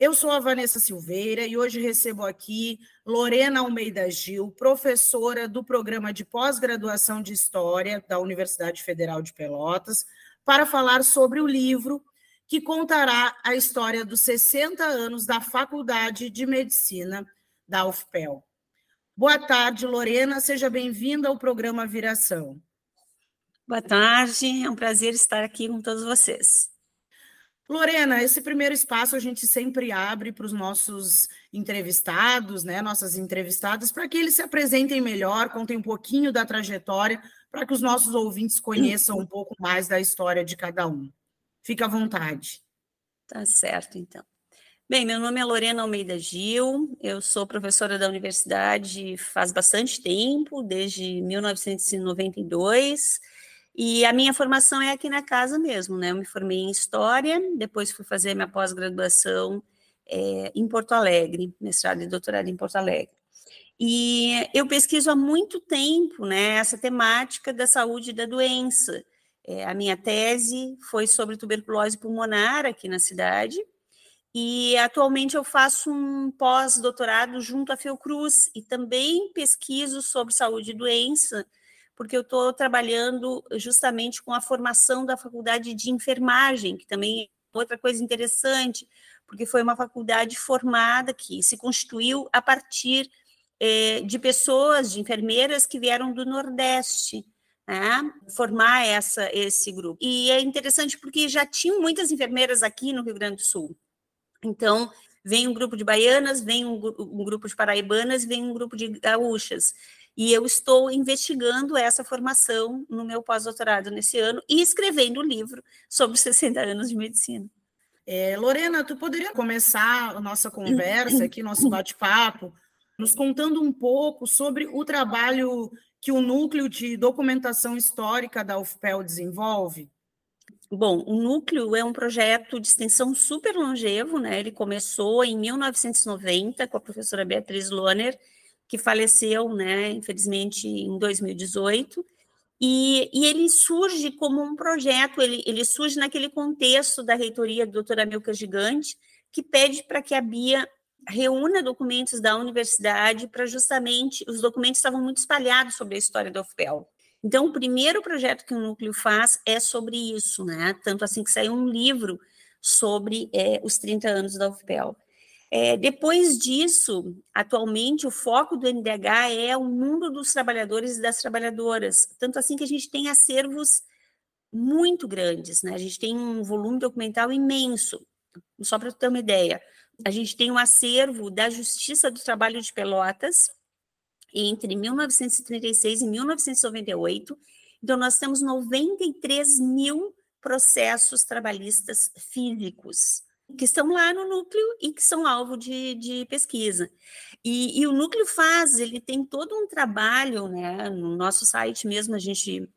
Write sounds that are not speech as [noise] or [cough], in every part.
Eu sou a Vanessa Silveira e hoje recebo aqui Lorena Almeida Gil, professora do programa de pós-graduação de História da Universidade Federal de Pelotas, para falar sobre o livro que contará a história dos 60 anos da Faculdade de Medicina da UFPEL. Boa tarde, Lorena, seja bem-vinda ao programa Viração. Boa tarde, é um prazer estar aqui com todos vocês. Lorena, esse primeiro espaço a gente sempre abre para os nossos entrevistados, né, nossas entrevistadas, para que eles se apresentem melhor, contem um pouquinho da trajetória, para que os nossos ouvintes conheçam um pouco mais da história de cada um. Fique à vontade. Tá certo, então. Bem, meu nome é Lorena Almeida Gil, eu sou professora da universidade faz bastante tempo, desde 1992. E a minha formação é aqui na casa mesmo, né? Eu me formei em História, depois fui fazer minha pós-graduação é, em Porto Alegre, mestrado e doutorado em Porto Alegre. E eu pesquiso há muito tempo, né, essa temática da saúde e da doença. É, a minha tese foi sobre tuberculose pulmonar aqui na cidade, e atualmente eu faço um pós-doutorado junto à Fiocruz e também pesquiso sobre saúde e doença porque eu estou trabalhando justamente com a formação da faculdade de enfermagem, que também é outra coisa interessante, porque foi uma faculdade formada que se constituiu a partir eh, de pessoas, de enfermeiras que vieram do Nordeste. Né, formar essa, esse grupo. E é interessante porque já tinham muitas enfermeiras aqui no Rio Grande do Sul. Então, vem um grupo de baianas, vem um, um grupo de paraibanas, vem um grupo de gaúchas. E eu estou investigando essa formação no meu pós-doutorado nesse ano e escrevendo um livro sobre 60 [laughs] anos de medicina. É, Lorena, tu poderia começar a nossa conversa aqui, nosso [laughs] bate-papo, nos contando um pouco sobre o trabalho que o Núcleo de Documentação Histórica da UFPEL desenvolve? Bom, o Núcleo é um projeto de extensão super longevo, né? Ele começou em 1990 com a professora Beatriz Lohner, que faleceu, né, infelizmente, em 2018. E, e, ele surge como um projeto, ele, ele surge naquele contexto da reitoria do doutora Milka Gigante, que pede para que a Bia reúna documentos da universidade para justamente, os documentos estavam muito espalhados sobre a história da UFPEL. Então, o primeiro projeto que o Núcleo faz é sobre isso, né? Tanto assim que saiu um livro sobre é, os 30 anos da UFPEL. É, depois disso, atualmente, o foco do NDH é o mundo dos trabalhadores e das trabalhadoras, tanto assim que a gente tem acervos muito grandes, né? A gente tem um volume documental imenso. Só para ter uma ideia, a gente tem um acervo da Justiça do Trabalho de Pelotas entre 1936 e 1998. Então, nós temos 93 mil processos trabalhistas físicos que estão lá no núcleo e que são alvo de, de pesquisa. E, e, o núcleo faz, ele tem todo um trabalho, né? No nosso site mesmo a gente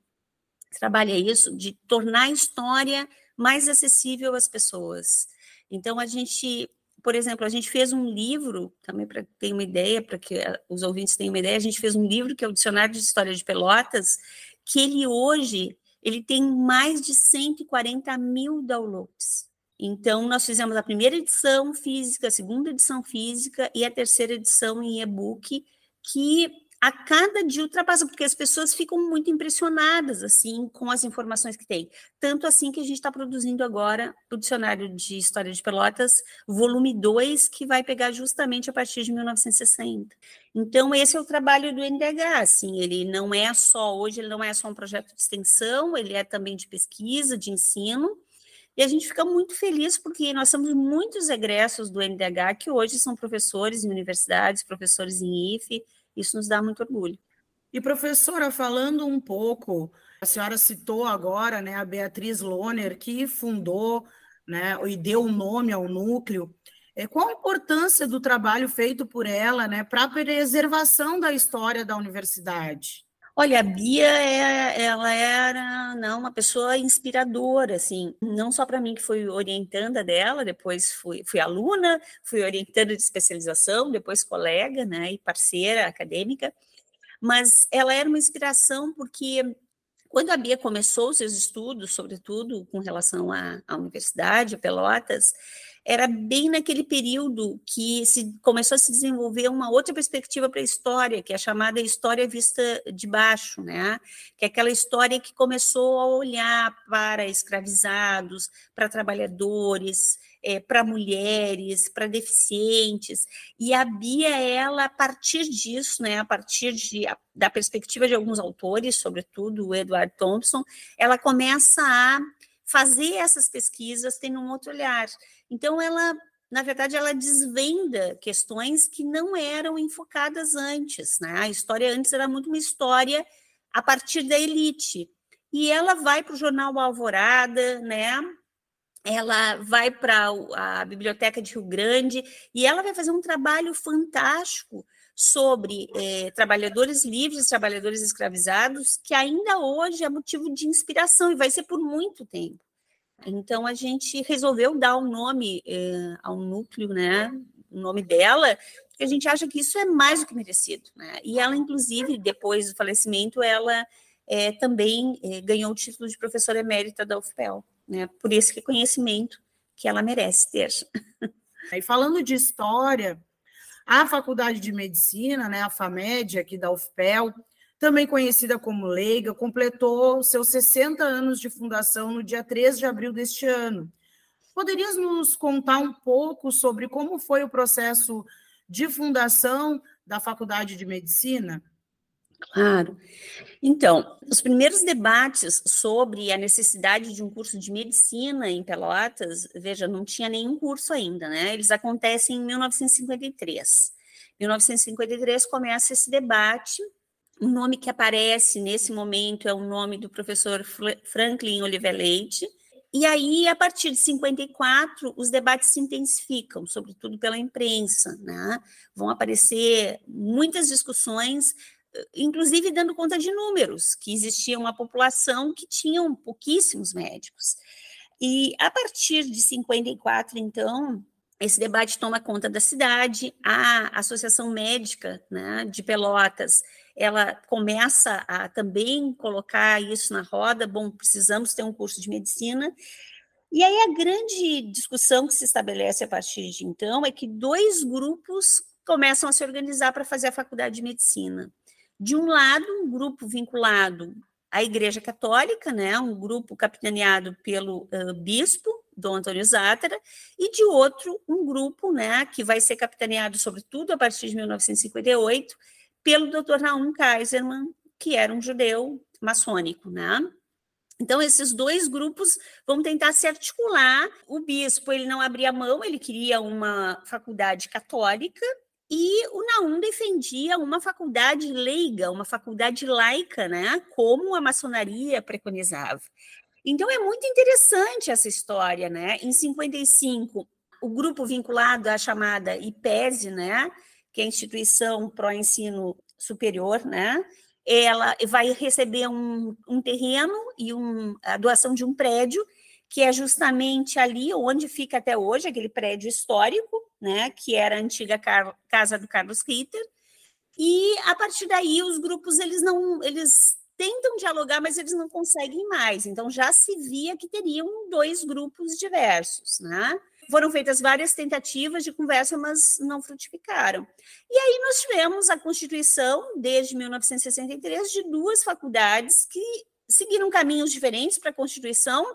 trabalha isso, de tornar a história mais acessível às pessoas. Então a gente, por exemplo, a gente fez um livro, também para ter uma ideia, para que os ouvintes tenham uma ideia, a gente fez um livro que é o Dicionário de História de Pelotas, que ele hoje ele tem mais de 140 mil downloads. Então, nós fizemos a primeira edição física, a segunda edição física e a terceira edição em e-book, que a cada dia ultrapassa, porque as pessoas ficam muito impressionadas, assim, com as informações que tem. Tanto assim que a gente está produzindo agora o Dicionário de História de Pelotas, volume 2, que vai pegar justamente a partir de 1960. Então, esse é o trabalho do NDH, assim, ele não é só, hoje ele não é só um projeto de extensão, ele é também de pesquisa, de ensino, e a gente fica muito feliz porque nós temos muitos egressos do NDH que hoje são professores em universidades, professores em IFE, isso nos dá muito orgulho. E professora, falando um pouco, a senhora citou agora, né, a Beatriz Lohner, que fundou, né, e deu o nome ao núcleo. É, qual a importância do trabalho feito por ela né, para a preservação da história da universidade? Olha, a Bia, é, ela era não, uma pessoa inspiradora, assim, não só para mim que fui orientanda dela, depois fui, fui aluna, fui orientanda de especialização, depois colega, né, e parceira acadêmica, mas ela era uma inspiração porque quando a Bia começou os seus estudos, sobretudo com relação à, à universidade, Pelotas, era bem naquele período que se começou a se desenvolver uma outra perspectiva para a história, que é a chamada história vista de baixo, né? Que é aquela história que começou a olhar para escravizados, para trabalhadores, é, para mulheres, para deficientes. E a Bia, ela, a partir disso, né, a partir de, a, da perspectiva de alguns autores, sobretudo o Edward Thompson, ela começa a fazer essas pesquisas tendo um outro olhar. Então, ela, na verdade, ela desvenda questões que não eram enfocadas antes. Né? A história antes era muito uma história a partir da elite. E ela vai para o jornal Alvorada, né? ela vai para a Biblioteca de Rio Grande e ela vai fazer um trabalho fantástico sobre eh, trabalhadores livres, trabalhadores escravizados, que ainda hoje é motivo de inspiração e vai ser por muito tempo. Então a gente resolveu dar um nome eh, ao núcleo, né? O nome dela, porque a gente acha que isso é mais do que merecido, né? E ela, inclusive, depois do falecimento, ela eh, também eh, ganhou o título de professora emérita da UFPEL, né? Por esse reconhecimento que ela merece ter. [laughs] E falando de história, a Faculdade de Medicina, né, a FAMED, aqui da UFPEL, também conhecida como Leiga, completou seus 60 anos de fundação no dia 3 de abril deste ano. Poderias nos contar um pouco sobre como foi o processo de fundação da Faculdade de Medicina? Claro. Então, os primeiros debates sobre a necessidade de um curso de medicina em Pelotas, veja, não tinha nenhum curso ainda, né? Eles acontecem em 1953. Em 1953 começa esse debate o nome que aparece nesse momento é o nome do professor Franklin Oliver Leite. E aí, a partir de 54, os debates se intensificam, sobretudo pela imprensa. Né? Vão aparecer muitas discussões, inclusive dando conta de números, que existia uma população que tinham pouquíssimos médicos. E a partir de 54, então, esse debate toma conta da cidade, a Associação Médica né, de Pelotas ela começa a também colocar isso na roda, bom, precisamos ter um curso de medicina. E aí a grande discussão que se estabelece a partir de então é que dois grupos começam a se organizar para fazer a faculdade de medicina. De um lado, um grupo vinculado à Igreja Católica, né, um grupo capitaneado pelo uh, bispo Dom Antônio Zátera, e de outro, um grupo né, que vai ser capitaneado, sobretudo, a partir de 1958, pelo Dr. Naum Kaiserman, que era um judeu maçônico, né? Então, esses dois grupos vão tentar se articular. O bispo ele não abria mão, ele queria uma faculdade católica, e o Naum defendia uma faculdade leiga, uma faculdade laica, né? Como a maçonaria preconizava. Então, é muito interessante essa história, né? Em 55, o grupo vinculado à chamada IPESE, né? que é a instituição para o ensino superior, né? Ela vai receber um, um terreno e um, a doação de um prédio, que é justamente ali onde fica até hoje, aquele prédio histórico, né? Que era a antiga casa do Carlos Ritter. E a partir daí os grupos eles não eles tentam dialogar, mas eles não conseguem mais. Então já se via que teriam dois grupos diversos, né? Foram feitas várias tentativas de conversa, mas não frutificaram. E aí nós tivemos a constituição, desde 1963, de duas faculdades que seguiram caminhos diferentes para a Constituição,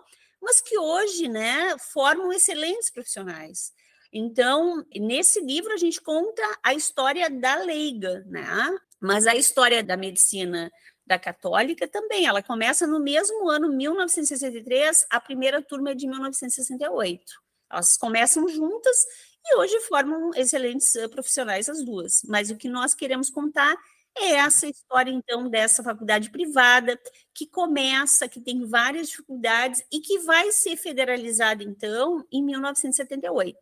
mas que hoje né, formam excelentes profissionais. Então, nesse livro, a gente conta a história da leiga, né? mas a história da medicina da católica também. Ela começa no mesmo ano, 1963, a primeira turma é de 1968. Elas começam juntas e hoje formam excelentes eh, profissionais as duas. Mas o que nós queremos contar é essa história, então, dessa faculdade privada, que começa, que tem várias dificuldades e que vai ser federalizada, então, em 1978.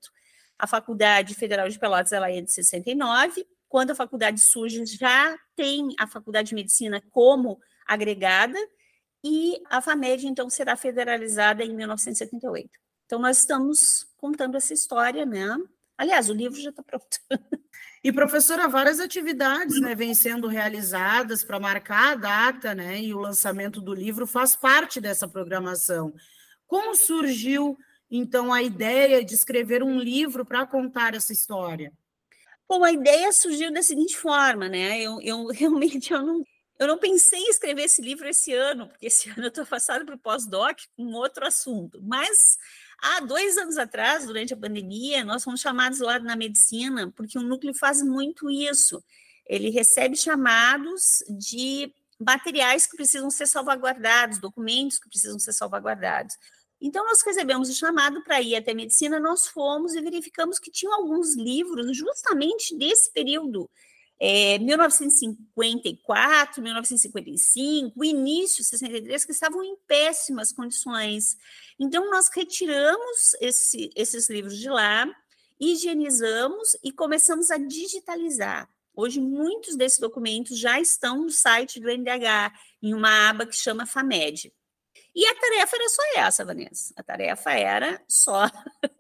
A Faculdade Federal de Pelotas ela é de 69. Quando a faculdade surge, já tem a Faculdade de Medicina como agregada, e a FAMED, então, será federalizada em 1978. Então, nós estamos contando essa história, né? Aliás, o livro já está pronto. [laughs] E, professora, várias atividades né, vêm sendo realizadas para marcar a data, né? E o lançamento do livro faz parte dessa programação. Como surgiu, então, a ideia de escrever um livro para contar essa história? Bom, a ideia surgiu da seguinte forma, né? Eu, eu [laughs] realmente eu não, eu não pensei em escrever esse livro esse ano, porque esse [laughs] ano eu estou afastada para o pós-doc com outro assunto. Mas há dois anos atrás, durante a pandemia, nós fomos chamados lá na medicina, porque o núcleo faz muito isso. Ele recebe chamados de materiais que precisam ser salvaguardados, documentos que precisam ser salvaguardados. Então, nós recebemos o chamado para ir até medicina, nós fomos e verificamos que tinham alguns livros justamente desse período, é, 1954, 1955, o início, 63, que estavam em péssimas condições. Então, nós retiramos esse, esses livros de lá, higienizamos e começamos a digitalizar. Hoje, muitos desses documentos já estão no site do NDH, em uma aba que chama FAMED. E a tarefa era só essa, Vanessa. A tarefa era só [laughs]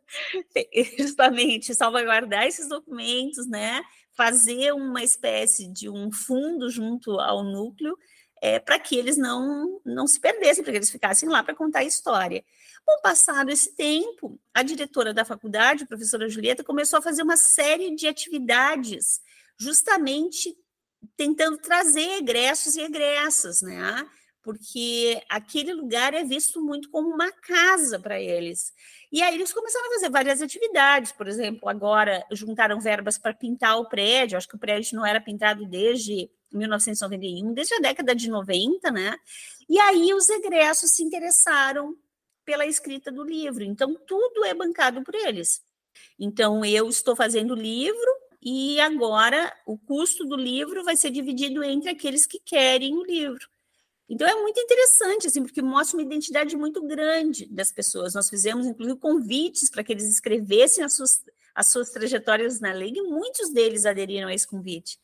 [laughs] justamente salvaguardar esses documentos, né? Fazer uma espécie de um fundo junto ao núcleo é, para que eles não, não se perdessem, para que eles ficassem lá para contar a história. Com passado esse tempo, a diretora da faculdade, a professora Julieta, começou a fazer uma série de atividades, justamente tentando trazer egressos e egressas, né? Porque aquele lugar é visto muito como uma casa para eles. E aí eles começaram a fazer várias atividades, por exemplo, agora juntaram verbas para pintar o prédio, acho que o prédio não era pintado desde 1991, desde a década de 90, né? E aí os egressos se interessaram pela escrita do livro, então tudo é bancado por eles. Então eu estou fazendo livro e agora o custo do livro vai ser dividido entre aqueles que querem o livro. Então é muito interessante, assim, porque mostra uma identidade muito grande das pessoas. Nós fizemos, inclusive, convites para que eles escrevessem as suas, as suas trajetórias na lei, e muitos deles aderiram a esse convite.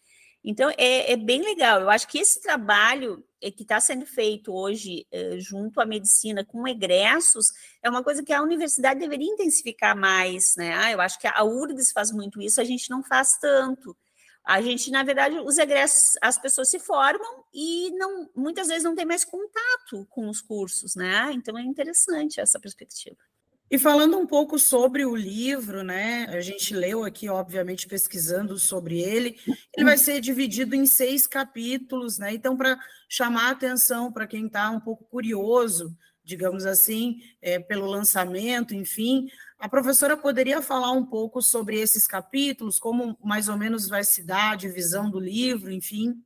Então é, é bem legal. Eu acho que esse trabalho é, que está sendo feito hoje é, junto à medicina com egressos é uma coisa que a universidade deveria intensificar mais, né? Ah, eu acho que a URGS faz muito isso, a gente não faz tanto. A gente, na verdade, os egressos, as pessoas se formam e não, muitas vezes não tem mais contato com os cursos, né? Então é interessante essa perspectiva. E falando um pouco sobre o livro, né? A gente leu aqui, obviamente, pesquisando sobre ele. Ele vai ser dividido em seis capítulos, né? Então, para chamar a atenção para quem está um pouco curioso, digamos assim, é, pelo lançamento, enfim, a professora poderia falar um pouco sobre esses capítulos, como mais ou menos vai se dar a divisão do livro, enfim?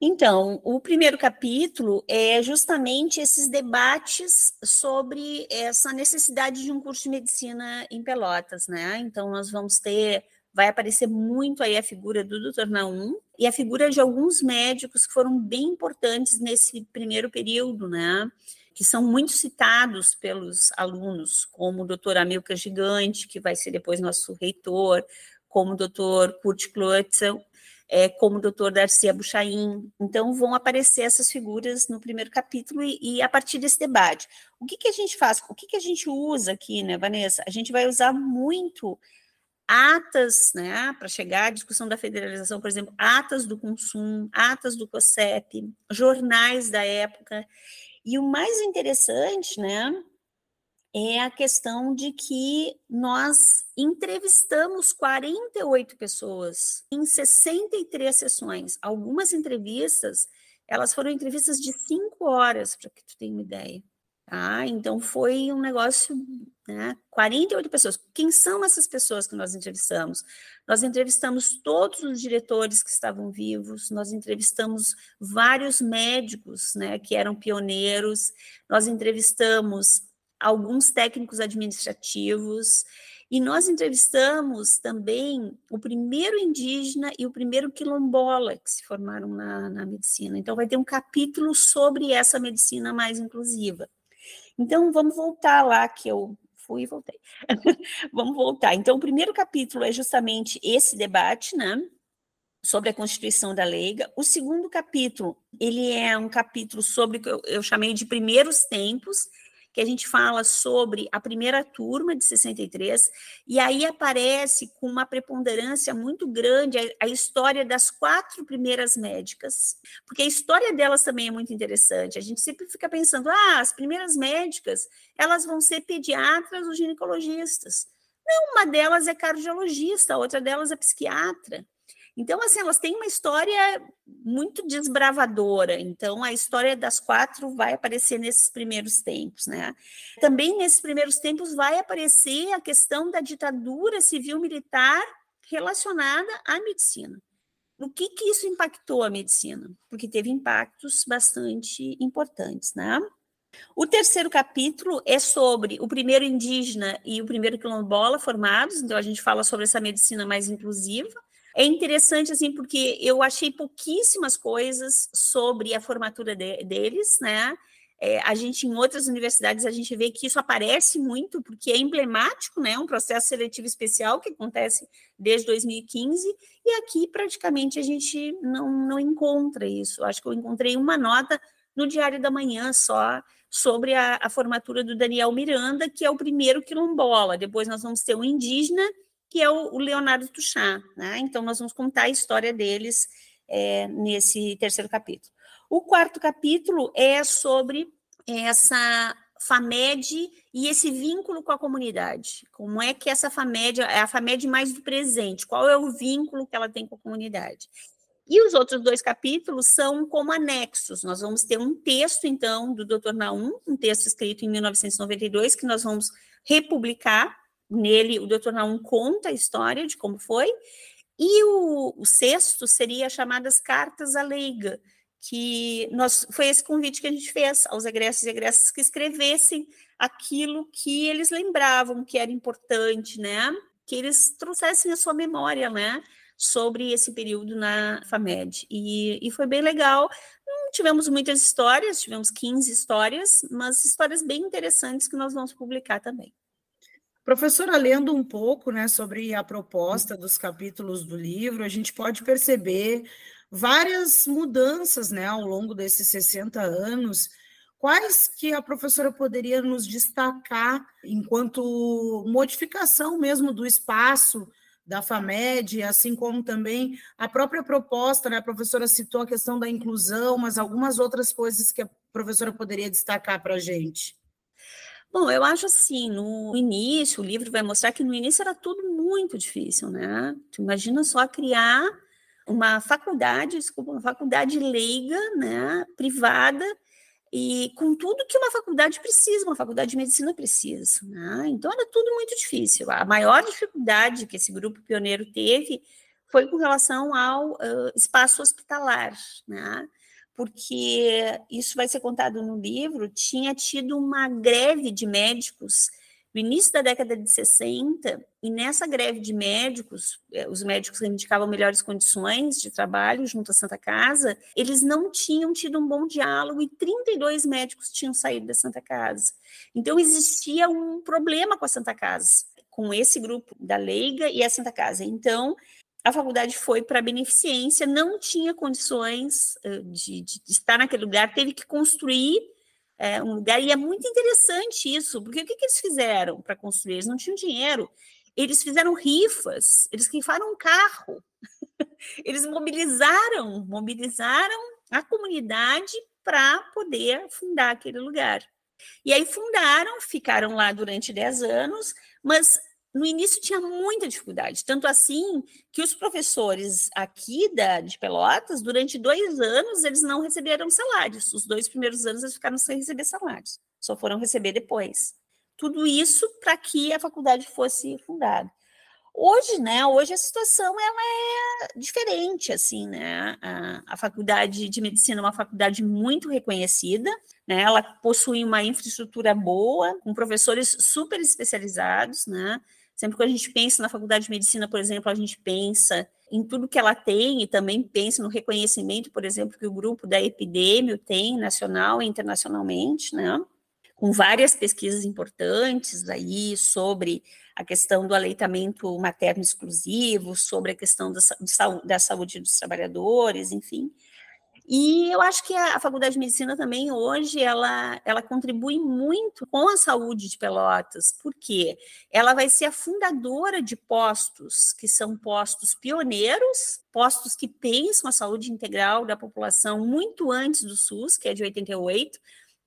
Então, o primeiro capítulo é justamente esses debates sobre essa necessidade de um curso de medicina em Pelotas, né? Então, nós vamos ter, vai aparecer muito aí a figura do Dr. Naum e a figura de alguns médicos que foram bem importantes nesse primeiro período, né? Que são muito citados pelos alunos, como o doutor Amilcar Gigante, que vai ser depois nosso reitor, como o doutor Kurt Klotzel, é, como o doutor Darcy Abuchain. Então, vão aparecer essas figuras no primeiro capítulo e, e a partir desse debate. O que, que a gente faz? O que, que a gente usa aqui, né, Vanessa? A gente vai usar muito atas, né, para chegar à discussão da federalização, por exemplo, atas do consumo, atas do COSEP, jornais da época, e o mais interessante, né, é a questão de que nós entrevistamos 48 pessoas em 63 sessões. Algumas entrevistas, elas foram entrevistas de cinco horas, para que tu tenha uma ideia. Tá? Então foi um negócio, né? 48 pessoas. Quem são essas pessoas que nós entrevistamos? Nós entrevistamos todos os diretores que estavam vivos, nós entrevistamos vários médicos, né, que eram pioneiros, nós entrevistamos alguns técnicos administrativos, e nós entrevistamos também o primeiro indígena e o primeiro quilombola que se formaram na, na medicina. Então, vai ter um capítulo sobre essa medicina mais inclusiva. Então, vamos voltar lá que eu fui e voltei. [laughs] Vamos voltar. Então, o primeiro capítulo é justamente esse debate, né? Sobre a Constituição da Leiga. O segundo capítulo, ele é um capítulo sobre o que eu, eu chamei de primeiros tempos, que a gente fala sobre a primeira turma de 63, e aí aparece com uma preponderância muito grande a, a, história das quatro primeiras médicas, porque a história delas também é muito interessante. A gente sempre fica pensando, ah, as primeiras médicas, elas vão ser pediatras ou ginecologistas. Não, uma delas é cardiologista, a outra delas é psiquiatra. Então, assim, elas têm uma história muito desbravadora. Então, a história das quatro vai aparecer nesses primeiros tempos, né? Também nesses primeiros tempos vai aparecer a questão da ditadura civil-militar relacionada à medicina. O que que isso impactou a medicina? Porque teve impactos bastante importantes, né? O terceiro capítulo é sobre o primeiro indígena e o primeiro quilombola formados, então a gente fala sobre essa medicina mais inclusiva. É interessante, assim, porque eu achei pouquíssimas coisas sobre a formatura de, deles, né? É, a gente, em outras universidades, a gente vê que isso aparece muito, porque é emblemático, né? Um processo seletivo especial que acontece desde 2015, e aqui praticamente a gente não, não encontra isso. Acho que eu encontrei uma nota no Diário da Manhã só sobre a, a formatura do Daniel Miranda, que é o primeiro quilombola. Depois nós vamos ter o indígena que é o, Leonardo Tuchá. Né? Então, nós vamos contar a história deles é, nesse terceiro capítulo. O quarto capítulo é sobre essa FAMED e esse vínculo com a comunidade. Como é que essa FAMED é a FAMED mais do presente? Qual é o vínculo que ela tem com a comunidade? E os outros dois capítulos são como anexos. Nós vamos ter um texto, então, do Dr. Naum, um texto escrito em 1992, que nós vamos republicar Nele, o doutor Naum conta a história de como foi, e o, o sexto seria chamadas cartas à leiga, que nós, foi esse convite que a gente fez aos egressos e egressas que escrevessem aquilo que eles lembravam que era importante, né? Que eles trouxessem a sua memória, né? Sobre esse período na FAMED. E, e foi bem legal. Não tivemos muitas histórias, tivemos 15 histórias, mas histórias bem interessantes que nós vamos publicar também. Professora, lendo um pouco né, sobre a proposta dos capítulos do livro, a gente pode perceber várias mudanças né, ao longo desses 60 anos. Quais que a professora poderia nos destacar enquanto modificação mesmo do espaço da FAMED, assim como também a própria proposta, né? A professora citou a questão da inclusão, mas algumas outras coisas que a professora poderia destacar para a gente. Bom, eu acho assim, no início, o livro vai mostrar que no início era tudo muito difícil, né? Tu imagina só criar uma faculdade, desculpa, uma faculdade leiga, né, privada, e com tudo que uma faculdade precisa, uma faculdade de medicina precisa, né? Então era tudo muito difícil. A maior dificuldade que esse grupo pioneiro teve foi com relação ao uh, espaço hospitalar, né? Porque isso vai ser contado no livro, tinha tido uma greve de médicos no início da década de 60, e nessa greve de médicos, eh, os médicos indicavam melhores condições de trabalho junto à Santa Casa, eles não tinham tido um bom diálogo e 32 médicos tinham saído da Santa Casa. Então existia um problema com a Santa Casa, com esse grupo da Leiga e a Santa Casa. Então, a faculdade foi para beneficência, não tinha condições de, de, de, estar naquele lugar, teve que construir é, um lugar, e é muito interessante isso, porque o que, que eles fizeram para construir? Eles não tinham dinheiro, eles fizeram rifas, eles rifaram um carro, [laughs] eles mobilizaram, mobilizaram a comunidade para poder fundar aquele lugar. E aí fundaram, ficaram lá durante 10 anos, mas no início tinha muita dificuldade, tanto assim que os professores aqui da, de Pelotas, durante dois anos, eles não receberam salários. Os dois primeiros anos eles ficaram sem receber salários, só foram receber depois. Tudo isso para que a faculdade fosse fundada. Hoje, né, hoje a situação ela é diferente, assim, né, a, a faculdade de medicina é uma faculdade muito reconhecida, né, ela possui uma infraestrutura boa, com professores super especializados, né, Sempre que a gente pensa na faculdade de medicina, por exemplo, a gente pensa em tudo que ela tem e também pensa no reconhecimento, por exemplo, que o grupo da Epidemio tem nacional e internacionalmente, né? com várias pesquisas importantes aí sobre a questão do aleitamento materno exclusivo, sobre a questão da, da saúde dos trabalhadores, enfim. E eu acho que a, Faculdade de Medicina também hoje ela, ela contribui muito com a saúde de Pelotas, porque ela vai ser a fundadora de postos que são postos pioneiros, postos que pensam a saúde integral da população muito antes do SUS, que é de 88,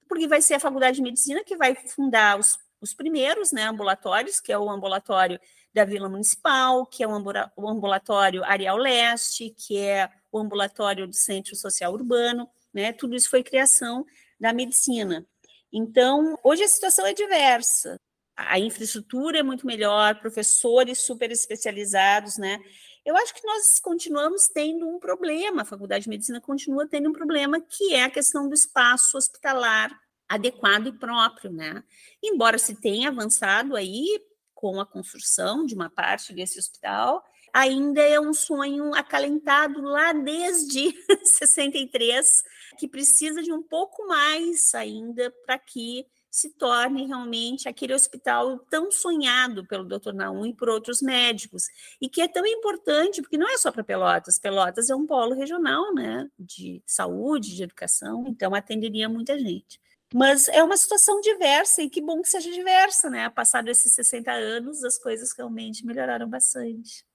porque vai ser a Faculdade de Medicina que vai fundar os, os primeiros né, ambulatórios, que é o ambulatório da Vila Municipal, que é o ambulatório Areal Leste, que é o ambulatório do Centro Social Urbano, né? Tudo isso foi criação da medicina. Então, hoje a situação é diversa. A infraestrutura é muito melhor, professores super especializados, né? Eu acho que nós continuamos tendo um problema, a Faculdade de Medicina continua tendo um problema, que é a questão do espaço hospitalar adequado e próprio, né? Embora se tenha avançado aí com a construção de uma parte desse hospital, ainda é um sonho acalentado lá desde [laughs] 63, que precisa de um pouco mais ainda para que se torne realmente aquele hospital tão sonhado pelo Dr. Naum e por outros médicos, e que é tão importante, porque não é só para Pelotas, Pelotas é um polo regional, né, de saúde, de educação, então atenderia muita gente. Mas é uma situação diversa, e que bom que seja diversa, né? Passado esses 60 anos, as coisas realmente melhoraram bastante.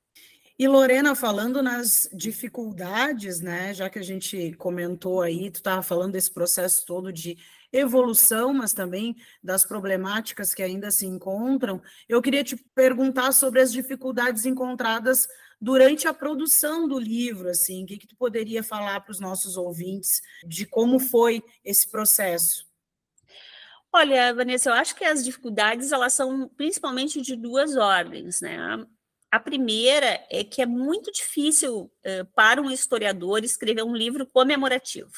E Lorena, falando nas dificuldades, né, já que a gente comentou aí, tu estava falando desse processo todo de evolução, mas também das problemáticas que ainda se encontram, eu queria te perguntar sobre as dificuldades encontradas durante a produção do livro, assim, o que, que tu poderia falar para os nossos ouvintes de como foi esse processo? Olha, Vanessa, eu acho que as dificuldades elas são principalmente de duas ordens, né? A primeira é que é muito difícil uh, para um historiador escrever um livro comemorativo.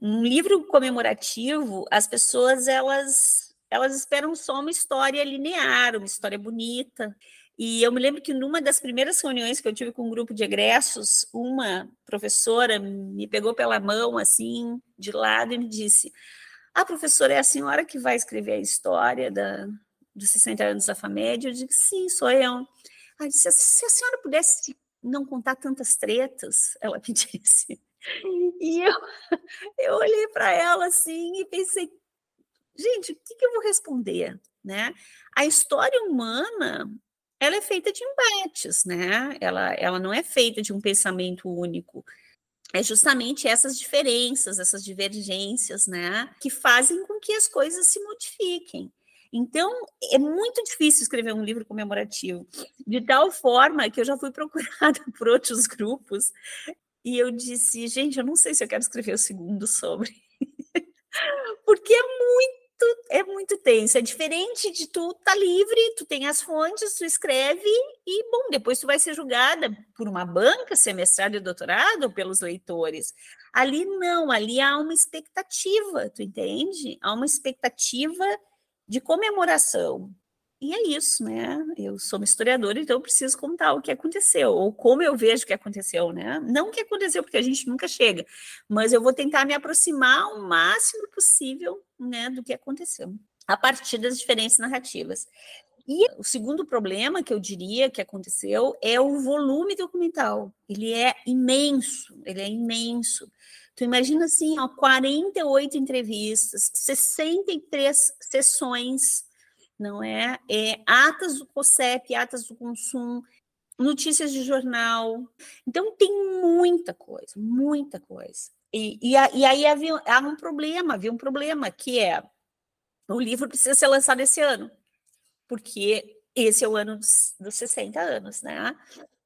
Um livro comemorativo, as pessoas elas elas esperam só uma história linear, uma história bonita. E eu me lembro que numa das primeiras reuniões que eu tive com um grupo de egressos, uma professora me pegou pela mão assim, de lado e me disse: "A ah, professora é a senhora que vai escrever a história da dos 60 anos da FAMED?" Eu disse: "Sim, sou eu." Ela disse, se a senhora pudesse não contar tantas tretas, ela [laughs] me disse. E eu, eu olhei para ela assim e pensei, gente, o que, que eu vou responder? Né? A história humana ela é feita de embates, né? Ela, ela não é feita de um pensamento único. É justamente essas diferenças, essas divergências, né, que fazem com que as coisas se modifiquem. Então, é muito difícil escrever um livro comemorativo, de tal forma que eu já fui [laughs] procurada por outros grupos e eu disse, gente, eu não sei se eu quero escrever o segundo sobre, [laughs] porque é muito é muito tenso, é diferente de tu tá livre, tu tem as fontes, tu escreve e, bom, depois tu vai ser julgada por uma banca, se é e doutorado, ou pelos leitores. Ali não, ali há uma expectativa, tu entende? Há uma expectativa de comemoração. E é isso, né? Eu sou uma historiadora, então eu preciso contar o que aconteceu, ou como eu vejo que aconteceu, né? Não o que aconteceu, porque a gente nunca chega, mas eu vou tentar me aproximar o máximo possível, né, do que aconteceu, a partir das diferentes narrativas. E o segundo problema que eu diria que aconteceu é o volume documental. Ele é imenso, ele é imenso. Tu imagina assim, ó, 48 entrevistas, 63 sessões, não é? é atas do COSEP, atas do consumo, notícias de jornal. Então, tem muita coisa, muita coisa. E, e, e aí havia, há um problema, havia um problema, que é o livro precisa ser lançado esse ano, porque esse é o ano dos, dos 60 anos, né?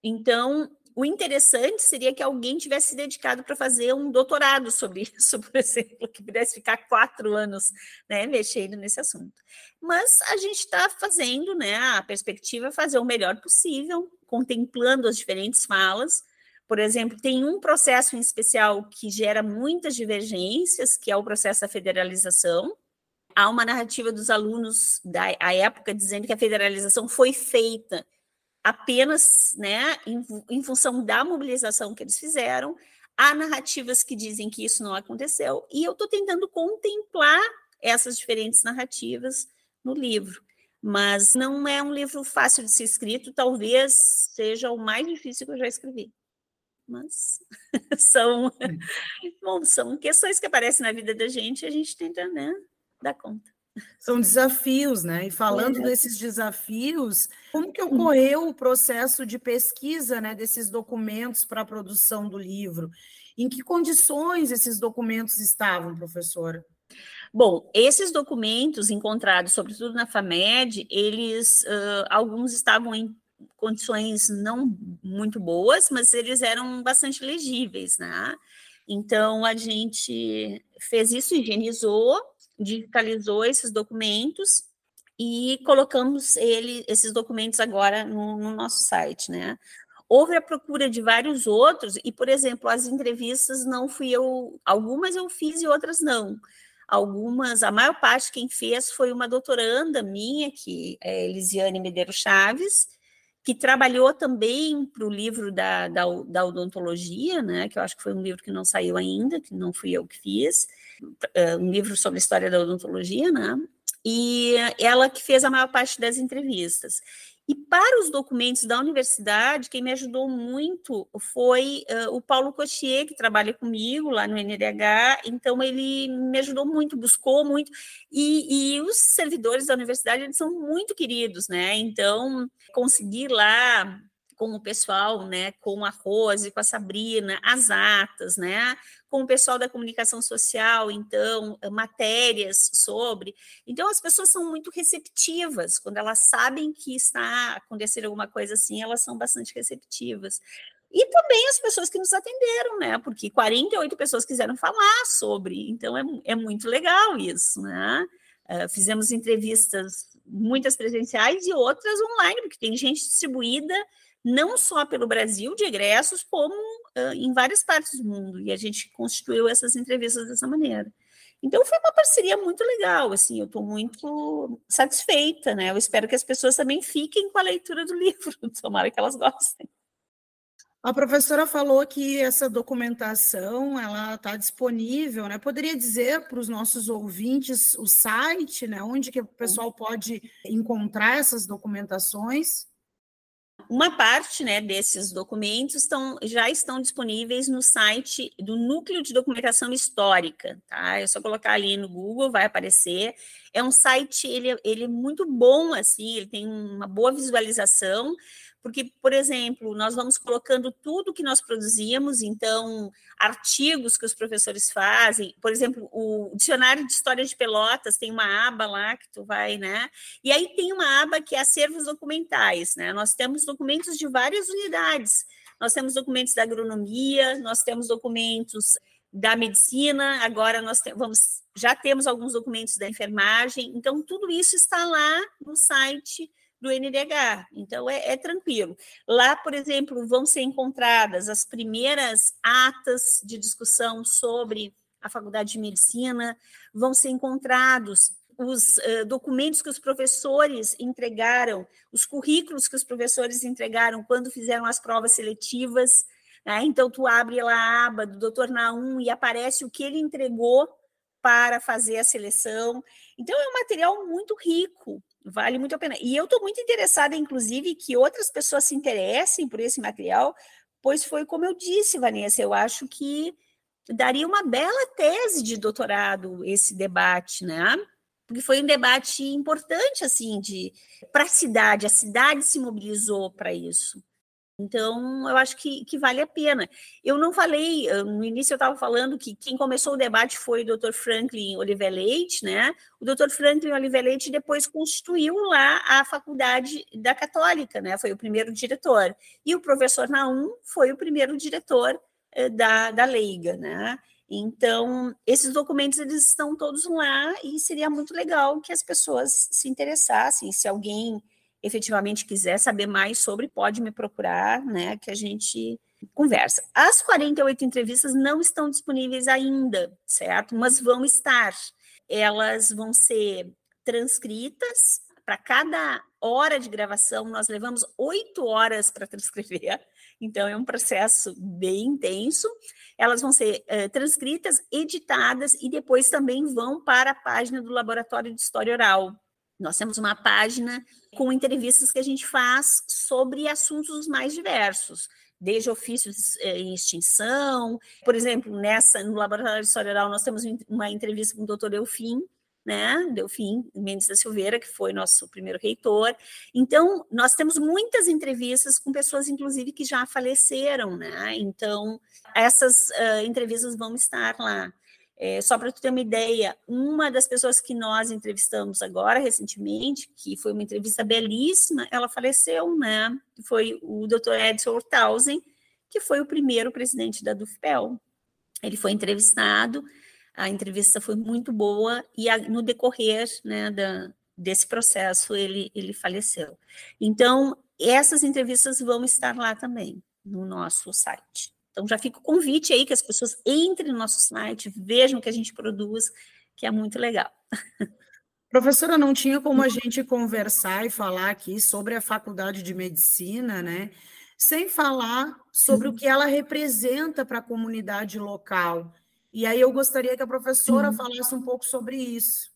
Então, o interessante seria que alguém tivesse se dedicado para fazer um doutorado sobre isso, [laughs] por exemplo, que pudesse ficar quatro anos né, mexendo nesse assunto. Mas a gente está fazendo, né, a perspectiva é fazer o melhor possível, contemplando as diferentes falas. Por exemplo, tem um processo em especial que gera muitas divergências, que é o processo da federalização. Há uma narrativa dos alunos da época dizendo que a federalização foi feita apenas né, em, em função da mobilização que eles fizeram. Há narrativas que dizem que isso não aconteceu, e eu estou tentando contemplar essas diferentes narrativas no livro. Mas não é um livro fácil de ser escrito, talvez seja o mais difícil que eu já escrevi. Mas [laughs] são, bom, são questões que aparecem na vida da gente e a gente tenta né, dar conta. São desafios, né? E falando é. desses desafios, como que ocorreu o processo de pesquisa né, desses documentos para a produção do livro? Em que condições esses documentos estavam, professora? Bom, esses documentos encontrados, sobretudo na FAMED, eles, uh, alguns estavam em condições não muito boas, mas eles eram bastante legíveis, né? Então, a gente fez isso, higienizou, digitalizou esses documentos e colocamos ele, esses documentos agora no, no nosso site, né? Houve a procura de vários outros, e, por exemplo, as entrevistas não fui eu, algumas eu fiz e outras não algumas, a maior parte quem fez foi uma doutoranda minha, que é Elisiane Medeiros Chaves, que trabalhou também para o livro da, da, da, odontologia, né, que eu acho que foi um livro que não saiu ainda, que não fui eu que fiz, eh, um livro sobre a história da odontologia, né, e ela que fez a maior parte das entrevistas. E para os documentos da universidade, quem me ajudou muito foi uh, o Paulo Cotier, que trabalha comigo lá no NDH, então ele me ajudou muito, buscou muito, e, e os servidores da universidade eles são muito queridos, né? Então, conseguir lá com o pessoal, né, com a Rose, com a Sabrina, as atas, né, com o pessoal da comunicação social, então, matérias sobre. Então, as pessoas são muito receptivas, quando elas sabem que está acontecendo alguma coisa assim, elas são bastante receptivas. E também as pessoas que nos atenderam, né? Porque 48 pessoas quiseram falar sobre, então é, é muito legal isso, né? Uh, fizemos entrevistas, muitas presenciais e outras online, porque tem gente distribuída não só pelo Brasil de egressos, como uh, em várias partes do mundo, e a gente constituiu essas entrevistas dessa maneira. Então foi uma parceria muito legal, assim, eu estou muito satisfeita, né? Eu espero que as pessoas também fiquem com a leitura do [laughs] livro, tomara que elas gostem. A professora falou que essa documentação ela está disponível, né? Poderia dizer para os nossos ouvintes o site, né? Onde que o pessoal pode encontrar essas documentações? Uma parte né, desses documentos estão, já estão disponíveis no site do Núcleo de Documentação Histórica, tá? É só colocar ali no Google, vai aparecer. É um site, ele, ele é muito bom, assim, ele tem uma boa visualização, porque, por exemplo, nós vamos colocando tudo que nós produzimos, então, artigos que os professores fazem, por exemplo, o dicionário de história de Pelotas tem uma aba lá que tu vai, né? E aí tem uma aba que é acervos documentais, né? Nós temos documentos de várias unidades. Nós temos documentos da agronomia, nós temos documentos da medicina, agora nós vamos já temos alguns documentos da enfermagem, então tudo isso está lá no site do NDH, então é, é, tranquilo. Lá, por exemplo, vão ser encontradas as primeiras atas de discussão sobre a Faculdade de Medicina, vão ser encontrados os uh, documentos que os professores entregaram, os currículos que os professores entregaram quando fizeram as provas seletivas. Né? Então, tu abre lá a aba do doutor Naum e aparece o que ele entregou para fazer a seleção. Então, é um material muito rico, Vale muito a pena. E eu estou muito interessada, inclusive, que outras pessoas se interessem por esse material, pois foi como eu disse, Vanessa, eu acho que daria uma bela tese de doutorado esse debate, né? Porque foi um debate importante, assim, de para a cidade, a cidade se mobilizou para isso. Então, eu acho que, que vale a pena. Eu não falei, no início eu estava falando que quem começou o debate foi o Dr. Franklin Oliver Leite, né? O Dr. Franklin Oliver Leite depois constituiu lá a faculdade da Católica, né? Foi o primeiro diretor. E o professor Naum foi o primeiro diretor eh, da, da Leiga, né? Então, esses documentos eles estão todos lá e seria muito legal que as pessoas se interessassem. Se alguém efetivamente quiser saber mais sobre, pode me procurar, né, que a gente conversa. As 48 entrevistas não estão disponíveis ainda, certo? Mas vão estar. Elas vão ser transcritas. Para cada hora de gravação, nós levamos oito horas para transcrever. Então, é um processo bem intenso. Elas vão ser uh, transcritas, editadas e depois também vão para a página do Laboratório de História Oral. Nós temos uma página com entrevistas que a gente faz sobre assuntos mais diversos, desde ofícios eh, em extinção. Por exemplo, nessa no Laboratório de História Oral, nós temos uma entrevista com o doutor Elfim, né, Delfim Mendes da Silveira, que foi nosso primeiro reitor. Então, nós temos muitas entrevistas com pessoas, inclusive, que já faleceram, né? Então, essas uh, entrevistas vão estar lá. É, só para tu ter uma ideia, uma das pessoas que nós entrevistamos agora, recentemente, que foi uma entrevista belíssima, ela faleceu, né? Foi o Dr. Edson Horthausen, que foi o primeiro presidente da DUFPEL. Ele foi entrevistado, a entrevista foi muito boa e a, no decorrer né, da, desse processo ele, ele faleceu. Então, essas entrevistas vão estar lá também, no nosso site. Então, já fica o convite aí que as pessoas entrem no nosso site, vejam o que a gente produz, que é muito legal. Professora, não tinha como a gente conversar e falar aqui sobre a faculdade de medicina, né? Sem falar sobre o que ela representa para a comunidade local. E aí eu gostaria que a professora falasse um pouco sobre isso.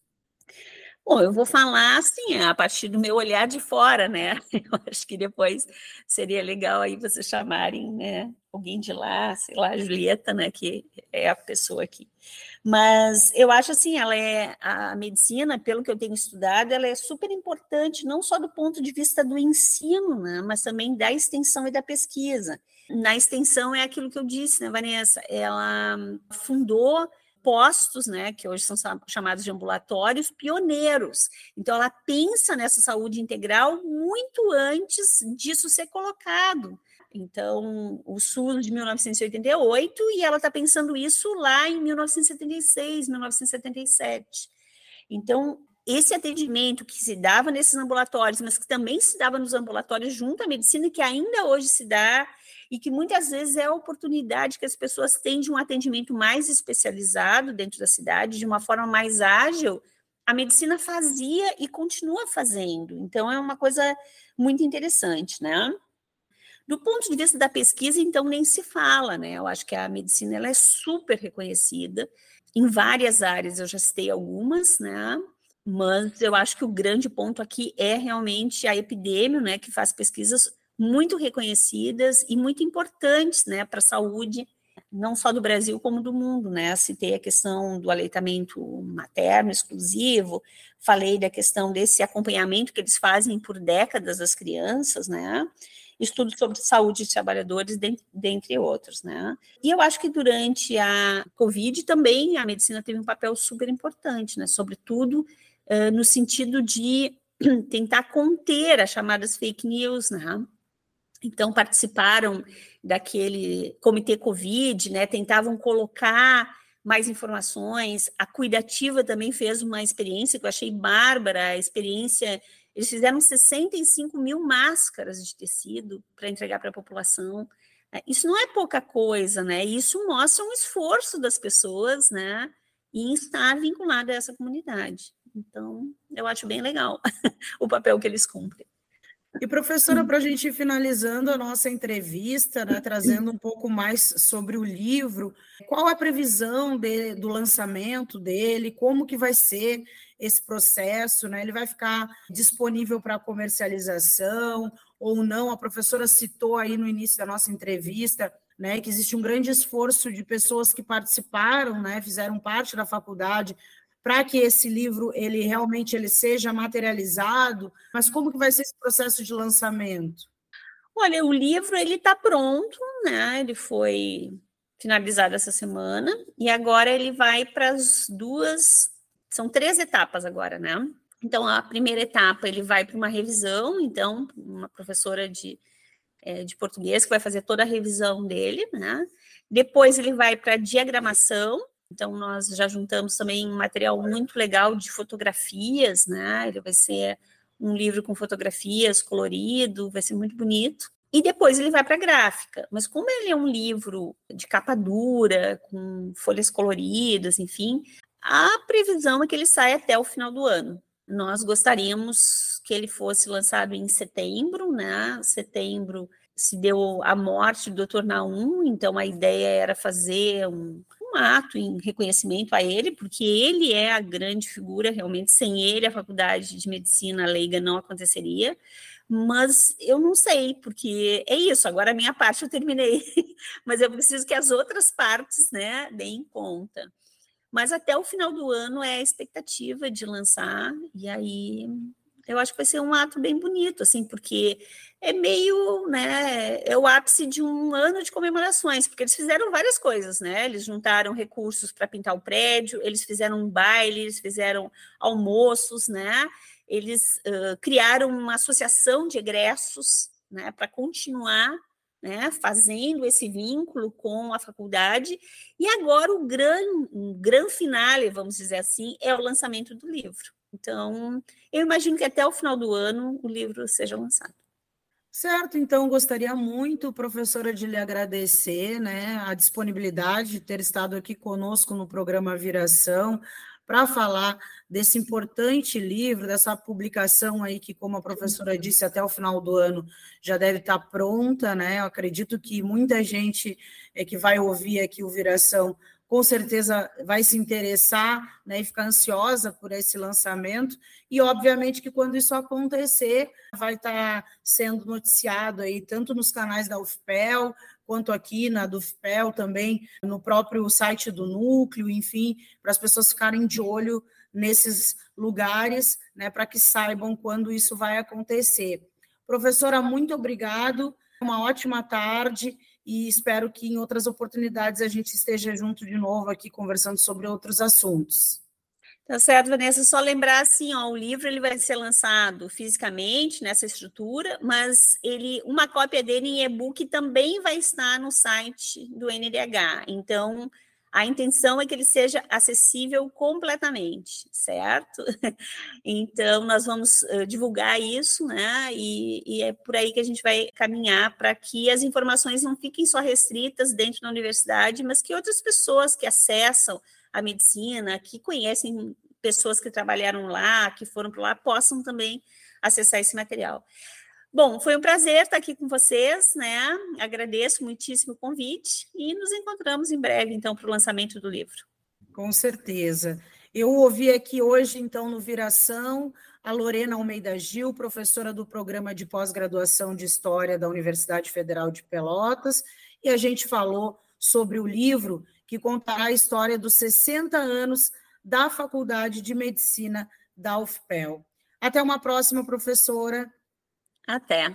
Bom, eu vou falar assim, a partir do meu olhar de fora, né? [laughs] Eu acho que depois seria legal aí vocês chamarem, né, alguém de lá, sei lá, a Julieta, né, que é a pessoa aqui. Mas eu acho assim, ela é a medicina, pelo que eu tenho estudado, ela é super importante, não só do ponto de vista do ensino, né, mas também da extensão e da pesquisa. Na extensão é aquilo que eu disse, né, Vanessa? Ela fundou postos, né, que hoje são chamados de ambulatórios, pioneiros. Então, ela pensa nessa saúde integral muito antes disso ser colocado. Então, o SUS de 1988, e ela está pensando isso lá em 1976, 1977. Então, esse atendimento que se dava nesses ambulatórios, mas que também se dava nos ambulatórios junto à medicina, que ainda hoje se dá e que muitas vezes é a oportunidade que as pessoas têm de um atendimento mais especializado dentro da cidade, de uma forma mais ágil, a medicina fazia e continua fazendo. Então, é uma coisa muito interessante, né? Do ponto de vista da pesquisa, então, nem se fala, né? Eu acho que a medicina ela é super reconhecida em várias áreas, eu já citei algumas, né? Mas eu acho que o grande ponto aqui é realmente a epidemia, né? Que faz pesquisas muito reconhecidas e muito importantes né, para a saúde, não só do Brasil, como do mundo. Né? Citei a questão do aleitamento materno exclusivo, falei da questão desse acompanhamento que eles fazem por décadas das crianças, né? estudos sobre saúde de trabalhadores, dentre outros, né? E eu acho que durante a Covid também a medicina teve um papel super importante, né? Sobretudo no sentido de [clears throat] tentar conter as chamadas fake news, né? então participaram daquele comitê Covid, né? Tentavam colocar mais informações. A Cuidativa também fez uma experiência que eu achei bárbara, a experiência. Eles fizeram 65 mil máscaras de tecido para entregar para a população. Isso não é pouca coisa, né? Isso mostra um esforço das pessoas, né? Em estar vinculada a essa comunidade. Então, eu acho bem legal [laughs] o papel que eles cumprem. E, professora, para a gente ir finalizando a nossa entrevista, né, trazendo um pouco mais sobre o livro, qual a previsão de, do lançamento dele, como que vai ser esse processo, né? Ele vai ficar disponível para comercialização ou não? A professora citou aí no início da nossa entrevista né, que existe um grande esforço de pessoas que participaram, né, fizeram parte da faculdade para que esse livro ele realmente ele seja materializado, mas como que vai ser esse processo de lançamento? Olha, o livro ele está pronto, né? Ele foi finalizado essa semana e agora ele vai para as duas, são três etapas agora, né? Então a primeira etapa ele vai para uma revisão, então uma professora de é, de português que vai fazer toda a revisão dele, né? Depois ele vai para diagramação, então, nós já juntamos também um material muito legal de fotografias, né? Ele vai ser um livro com fotografias, colorido, vai ser muito bonito. E depois ele vai para a gráfica. Mas como ele é um livro de capa dura, com folhas coloridas, enfim, a previsão é que ele saia até o final do ano. Nós gostaríamos que ele fosse lançado em setembro, né? Setembro se deu a morte do Dr. Naum, então a ideia era fazer um, ato em reconhecimento a ele, porque ele é a grande figura, realmente, sem ele a faculdade de medicina leiga não aconteceria, mas eu não sei, porque é isso, agora a minha parte eu terminei, [laughs] mas eu preciso que as outras partes, né, deem conta. Mas até o final do ano é a expectativa de lançar, e aí eu acho que vai ser um ato bem bonito, assim, porque é meio, né, é o ápice de um ano de comemorações, porque eles fizeram várias coisas, né? Eles juntaram recursos para pintar o prédio, eles fizeram um baile, eles fizeram almoços, né? Eles uh, criaram uma associação de egressos, né, para continuar né, fazendo esse vínculo com a faculdade. E agora o grande, um gran finale, vamos dizer assim, é o lançamento do livro. Então, eu imagino que até o final do ano o livro seja lançado. Certo, então gostaria muito, professora, de lhe agradecer né, a disponibilidade de ter estado aqui conosco no programa Viração para falar desse importante livro, dessa publicação aí que, como a professora disse, até o final do ano já deve estar pronta, né? Eu acredito que muita gente é, que vai ouvir aqui o Viração com certeza vai se interessar né, e ficar ansiosa por esse lançamento, e obviamente que quando isso acontecer, vai estar sendo noticiado aí, tanto nos canais da UFPEL, quanto aqui na DUFPEL também, no próprio site do núcleo, enfim, para as pessoas ficarem de olho nesses lugares, né, para que saibam quando isso vai acontecer. Professora, muito obrigado, uma ótima tarde e espero que em outras oportunidades a gente esteja junto de novo aqui conversando sobre outros assuntos. Tá certo, Vanessa. Só lembrar assim, ó, o livro ele vai ser lançado fisicamente nessa estrutura, mas ele, uma cópia dele em e-book também vai estar no site do NDH. Então, a intenção é que ele seja acessível completamente, certo? [laughs] Então, nós vamos uh, divulgar isso, né? E, e, é por aí que a gente vai caminhar para que as informações não fiquem só restritas dentro da universidade, mas que outras pessoas que acessam a medicina, que conhecem pessoas que trabalharam lá, que foram para lá, possam também acessar esse material. Bom, foi um prazer estar aqui com vocês, né? Agradeço muitíssimo o convite e nos encontramos em breve, então, para o lançamento do livro. Com certeza. Eu ouvi aqui hoje, então, no Viração, a Lorena Almeida Gil, professora do programa de pós-graduação de História da Universidade Federal de Pelotas, e a gente falou sobre o livro que contará a história dos 60 anos da Faculdade de Medicina da UFPEL. Até uma próxima, professora. Até.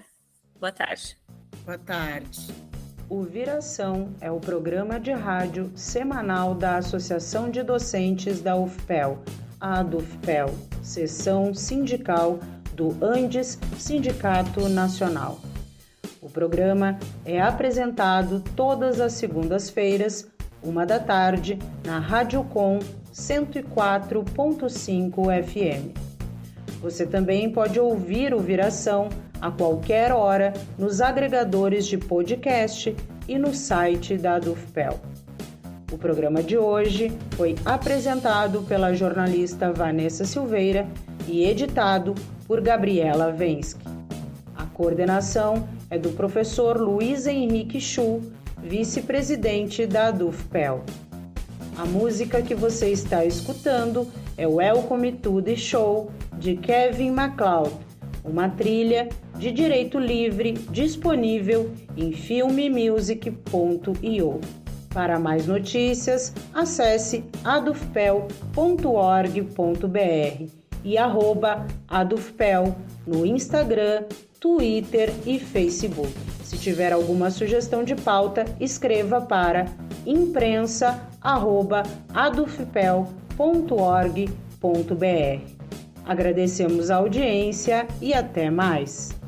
Boa tarde. Boa tarde. O Viração é o programa de rádio semanal da Associação de Docentes da UFPEL, a DUFPEL, seção sindical do Andes Sindicato Nacional. O programa é apresentado todas as segundas-feiras, uma da tarde, na Rádio Com 104.5 FM. Você também pode ouvir o Viração a qualquer hora nos agregadores de podcast e no site da Dufpel. O programa de hoje foi apresentado pela jornalista Vanessa Silveira e editado por Gabriela Vensky. A coordenação é do professor Luiz Henrique Chu, vice-presidente da Dufpel. A música que você está escutando é Welcome to the Show de Kevin MacLeod uma trilha de direito livre disponível em filmemusic.io. Para mais notícias, acesse adufpel.org.br e arroba adufpel no Instagram, Twitter e Facebook. Se tiver alguma sugestão de pauta, escreva para imprensa@adufpel.org.br. Agradecemos a audiência e até mais.